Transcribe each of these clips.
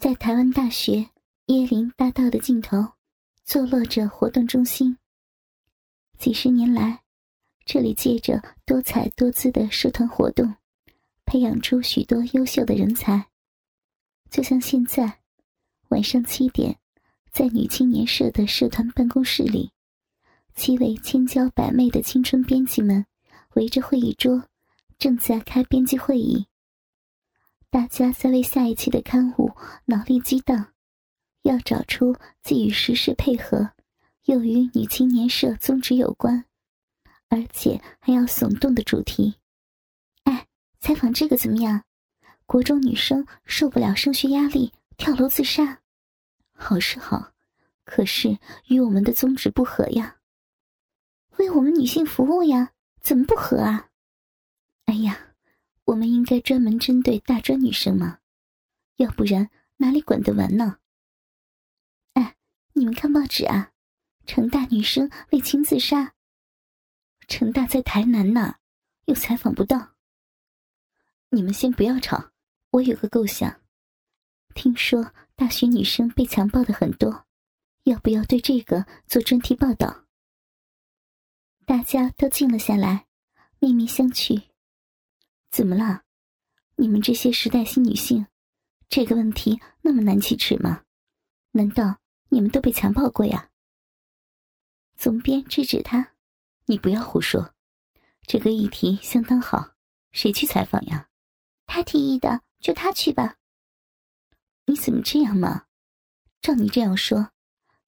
在台湾大学椰林大道的尽头，坐落着活动中心。几十年来，这里借着多彩多姿的社团活动，培养出许多优秀的人才。就像现在，晚上七点，在女青年社的社团办公室里，七位千娇百媚的青春编辑们围着会议桌，正在开编辑会议。大家在为下一期的刊物脑力激荡，要找出既与时事配合，又与女青年社宗旨有关，而且还要耸动的主题。哎，采访这个怎么样？国中女生受不了升学压力，跳楼自杀。好是好，可是与我们的宗旨不合呀。为我们女性服务呀，怎么不合啊？哎呀！我们应该专门针对大专女生吗？要不然哪里管得完呢？哎，你们看报纸啊，成大女生为情自杀。成大在台南呢，又采访不到。你们先不要吵，我有个构想。听说大学女生被强暴的很多，要不要对这个做专题报道？大家都静了下来，面面相觑。怎么了？你们这些时代新女性，这个问题那么难启齿吗？难道你们都被强暴过呀？总编制止他：“你不要胡说，这个议题相当好，谁去采访呀？他提议的，就他去吧。你怎么这样嘛？照你这样说，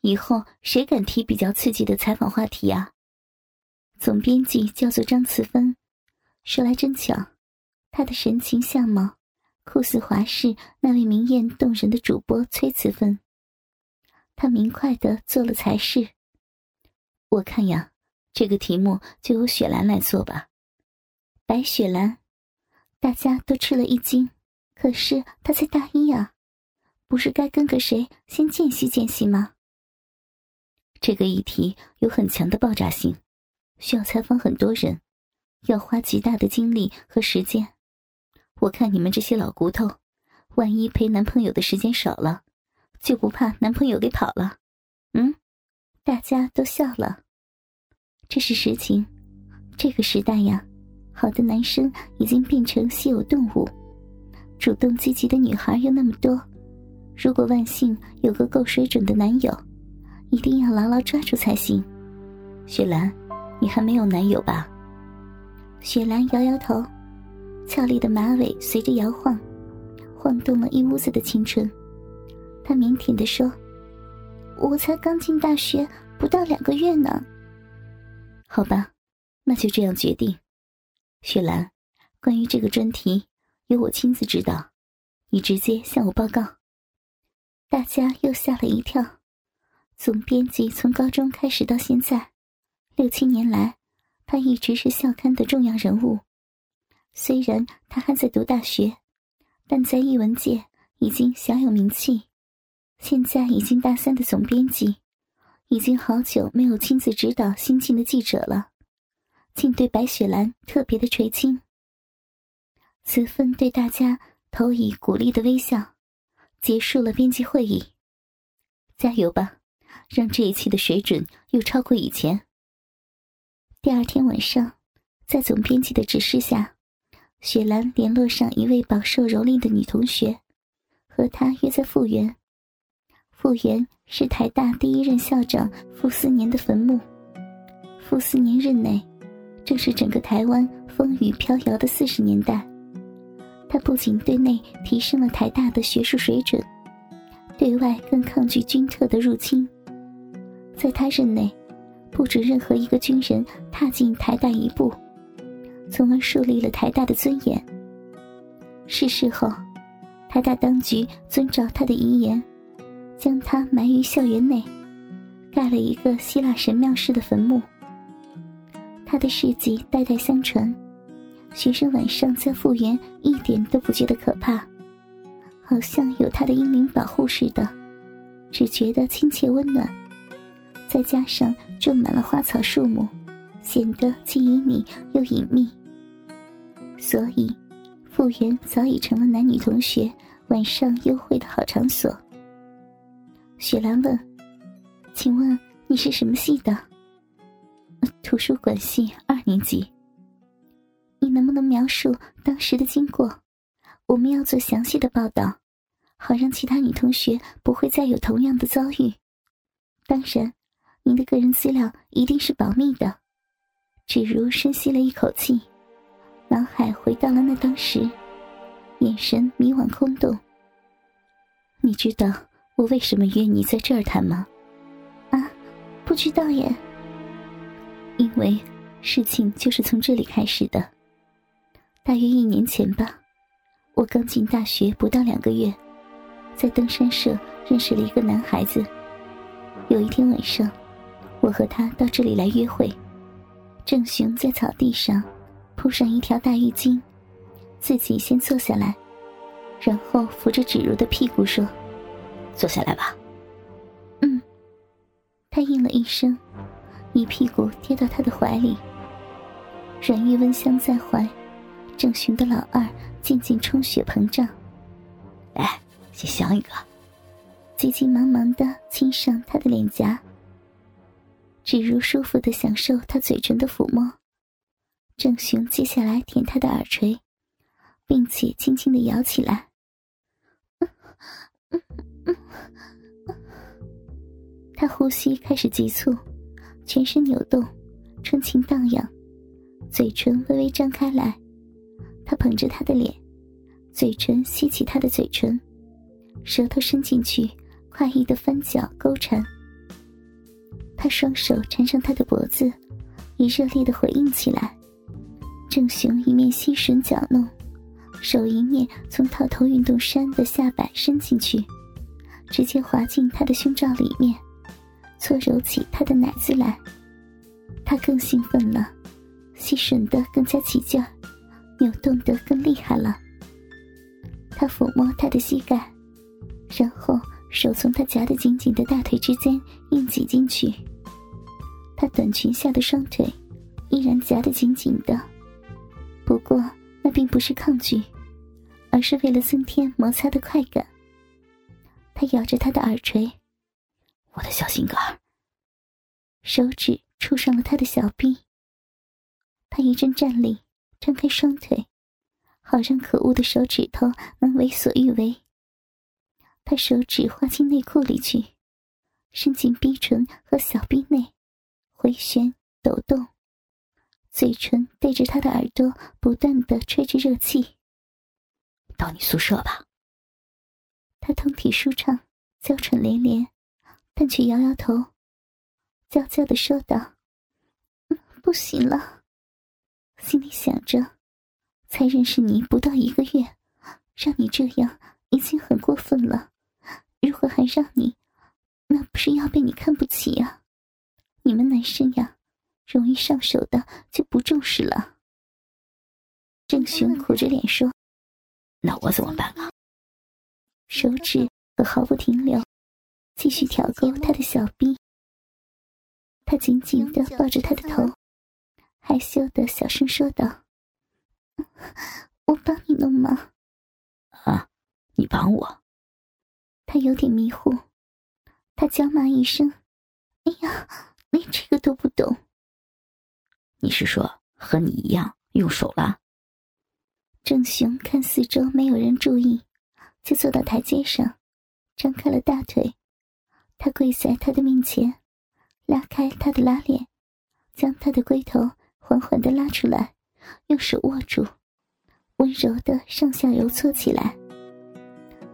以后谁敢提比较刺激的采访话题呀？”总编辑叫做张慈芬，说来真巧。他的神情相貌，酷似华氏那位明艳动人的主播崔慈芬。他明快的做了才是。我看呀，这个题目就由雪兰来做吧。白雪兰，大家都吃了一惊。可是她才大一呀，不是该跟个谁先见习见习吗？这个议题有很强的爆炸性，需要采访很多人，要花极大的精力和时间。我看你们这些老骨头，万一陪男朋友的时间少了，就不怕男朋友给跑了？嗯，大家都笑了。这是实情。这个时代呀，好的男生已经变成稀有动物，主动积极的女孩又那么多。如果万幸有个够水准的男友，一定要牢牢抓住才行。雪兰，你还没有男友吧？雪兰摇摇头。俏丽的马尾随着摇晃，晃动了一屋子的青春。她腼腆地说：“我才刚进大学不到两个月呢。”好吧，那就这样决定。雪兰，关于这个专题，由我亲自指导，你直接向我报告。大家又吓了一跳。总编辑从高中开始到现在，六七年来，他一直是校刊的重要人物。虽然他还在读大学，但在译文界已经小有名气。现在已经大三的总编辑，已经好久没有亲自指导新进的记者了，竟对白雪兰特别的垂青。此芬对大家投以鼓励的微笑，结束了编辑会议。加油吧，让这一期的水准又超过以前。第二天晚上，在总编辑的指示下。雪兰联络上一位饱受蹂躏的女同学，和她约在复原。复原是台大第一任校长傅斯年的坟墓。傅斯年任内，正是整个台湾风雨飘摇的四十年代。他不仅对内提升了台大的学术水准，对外更抗拒军特的入侵。在他任内，不准任何一个军人踏进台大一步。从而树立了台大的尊严。逝世后，台大当局遵照他的遗言，将他埋于校园内，盖了一个希腊神庙式的坟墓。他的事迹代代相传，学生晚上在复原一点都不觉得可怕，好像有他的英灵保护似的，只觉得亲切温暖。再加上种满了花草树木，显得既旖旎又隐秘。所以，复原早已成了男女同学晚上幽会的好场所。雪兰问：“请问你是什么系的？”“图书馆系二年级。”“你能不能描述当时的经过？我们要做详细的报道，好让其他女同学不会再有同样的遭遇。当然，您的个人资料一定是保密的。”只如深吸了一口气，脑海回到了那当时，眼神迷惘空洞。你知道？我为什么约你在这儿谈吗？啊，不知道耶。因为事情就是从这里开始的。大约一年前吧，我刚进大学不到两个月，在登山社认识了一个男孩子。有一天晚上，我和他到这里来约会。正雄在草地上铺上一条大浴巾，自己先坐下来，然后扶着芷如的屁股说。坐下来吧。嗯，他应了一声，一屁股跌到他的怀里。软玉温香在怀，正寻的老二渐渐充血膨胀。来，先香一个。急急忙忙的亲上他的脸颊，芷如舒服的享受他嘴唇的抚摸。郑雄接下来舔他的耳垂，并且轻轻的摇起来。他呼吸开始急促，全身扭动，春情荡漾，嘴唇微微张开来。他捧着他的脸，嘴唇吸起他的嘴唇，舌头伸进去，快意的翻搅勾缠。他双手缠上他的脖子，以热烈的回应起来。郑雄一面吸吮搅弄，手一面从套头运动衫的下摆伸进去，直接滑进他的胸罩里面。搓揉起他的奶子来，他更兴奋了，吸吮的更加起劲儿，扭动的更厉害了。他抚摸他的膝盖，然后手从他夹得紧紧的大腿之间硬挤进去。他短裙下的双腿依然夹得紧紧的，不过那并不是抗拒，而是为了增添摩擦的快感。他咬着他的耳垂。我的小心肝，手指触上了他的小臂。他一阵战栗，张开双腿，好让可恶的手指头能为所欲为。他手指滑进内裤里去，伸进逼唇和小臂内，回旋抖动，嘴唇对着他的耳朵不断的吹着热气。到你宿舍吧。他通体舒畅，娇喘连连。但却摇摇头，娇娇的说道：“不行了。”心里想着，才认识你不到一个月，让你这样已经很过分了。如果还让你，那不是要被你看不起呀？你们男生呀，容易上手的就不重视了。郑雄苦着脸说：“那我怎么办啊？”手指可毫不停留。继续挑逗他的小臂，他紧紧的抱着他的头，害羞的小声说道：“ 我帮你弄吗？”“啊，你帮我？”他有点迷糊，他娇骂一声：“哎呀，连这个都不懂。”“你是说和你一样用手了？”郑雄看四周没有人注意，就坐到台阶上，张开了大腿。他跪在他的面前，拉开他的拉链，将他的龟头缓缓的拉出来，用手握住，温柔的上下揉搓起来。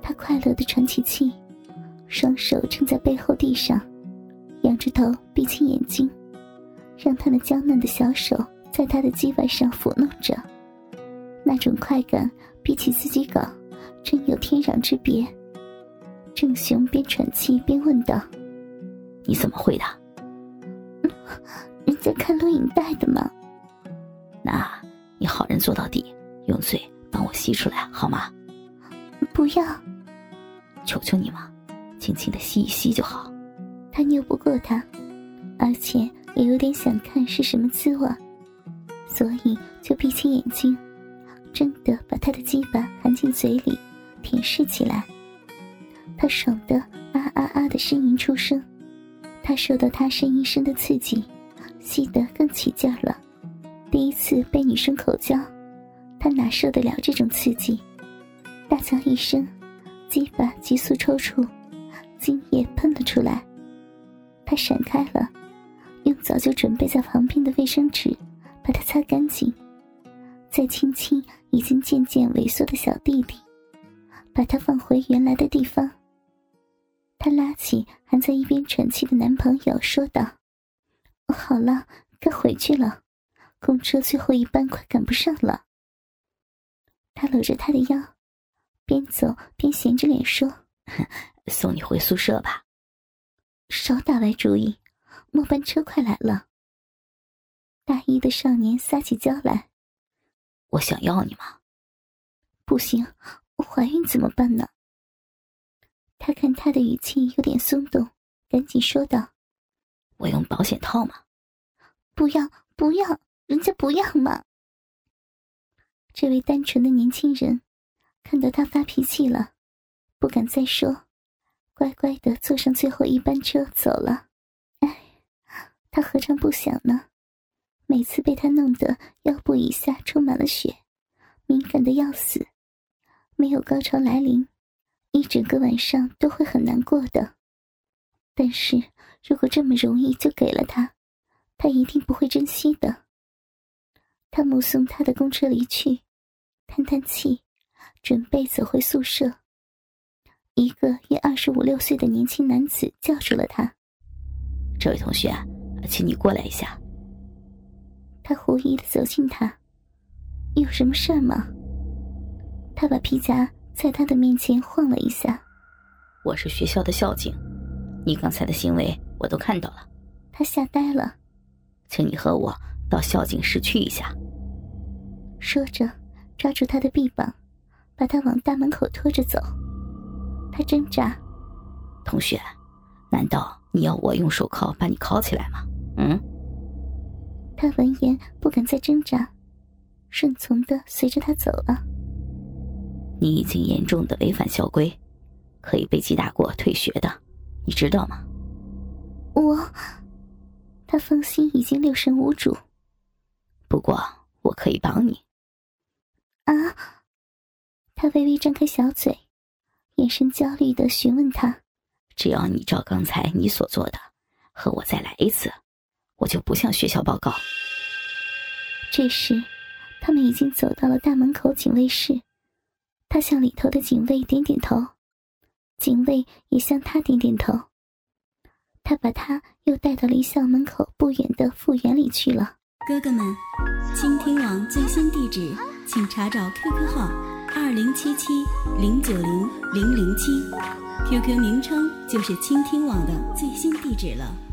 他快乐的喘起气，双手撑在背后地上，仰着头，闭起眼睛，让他那娇嫩的小手在他的鸡巴上抚弄着。那种快感比起自己搞，真有天壤之别。郑雄边喘气边问道：“你怎么会的？人家看录影带的嘛。那你好人做到底，用嘴帮我吸出来好吗？不要，求求你嘛，轻轻的吸一吸就好。他拗不过他，而且也有点想看是什么滋味，所以就闭起眼睛，真的把他的鸡巴含进嘴里，舔舐起来。他爽得啊啊啊的呻吟出声，他受到他呻吟声的刺激，吸得更起劲了。第一次被女生口交，他哪受得了这种刺激？大叫一声，鸡巴急速抽搐，精液喷了出来。他闪开了，用早就准备在旁边的卫生纸把它擦干净，再亲亲已经渐渐萎缩的小弟弟，把他放回原来的地方。他拉起还在一边喘气的男朋友，说道：“好了，该回去了，公车最后一班快赶不上了。”他搂着他的腰，边走边闲着脸说：“ 送你回宿舍吧。”少打歪主意，末班车快来了。大一的少年撒起娇来：“我想要你吗？”“不行，我怀孕怎么办呢？”他看他的语气有点松动，赶紧说道：“我用保险套吗？”“不要，不要，人家不要嘛。”这位单纯的年轻人看到他发脾气了，不敢再说，乖乖的坐上最后一班车走了。他何尝不想呢？每次被他弄得腰部以下充满了血，敏感的要死，没有高潮来临。一整个晚上都会很难过的，但是如果这么容易就给了他，他一定不会珍惜的。他目送他的公车离去，叹叹气，准备走回宿舍。一个约二十五六岁的年轻男子叫住了他：“这位同学，请你过来一下。”他狐疑的走近他：“有什么事儿吗？”他把皮夹。在他的面前晃了一下。我是学校的校警，你刚才的行为我都看到了。他吓呆了，请你和我到校警室去一下。说着，抓住他的臂膀，把他往大门口拖着走。他挣扎：“同学，难道你要我用手铐把你铐起来吗？”嗯。他闻言不敢再挣扎，顺从的随着他走了。你已经严重的违反校规，可以被记大过、退学的，你知道吗？我，他芳心已经六神无主。不过我可以帮你。啊！他微微张开小嘴，眼神焦虑的询问他：“只要你照刚才你所做的，和我再来一次，我就不向学校报告。”这时，他们已经走到了大门口警卫室。他向里头的警卫点点头，警卫也向他点点头。他把他又带到离校门口不远的复原里去了。哥哥们，倾听网最新地址，请查找 QQ 号二零七七零九零零零七，QQ 名称就是倾听网的最新地址了。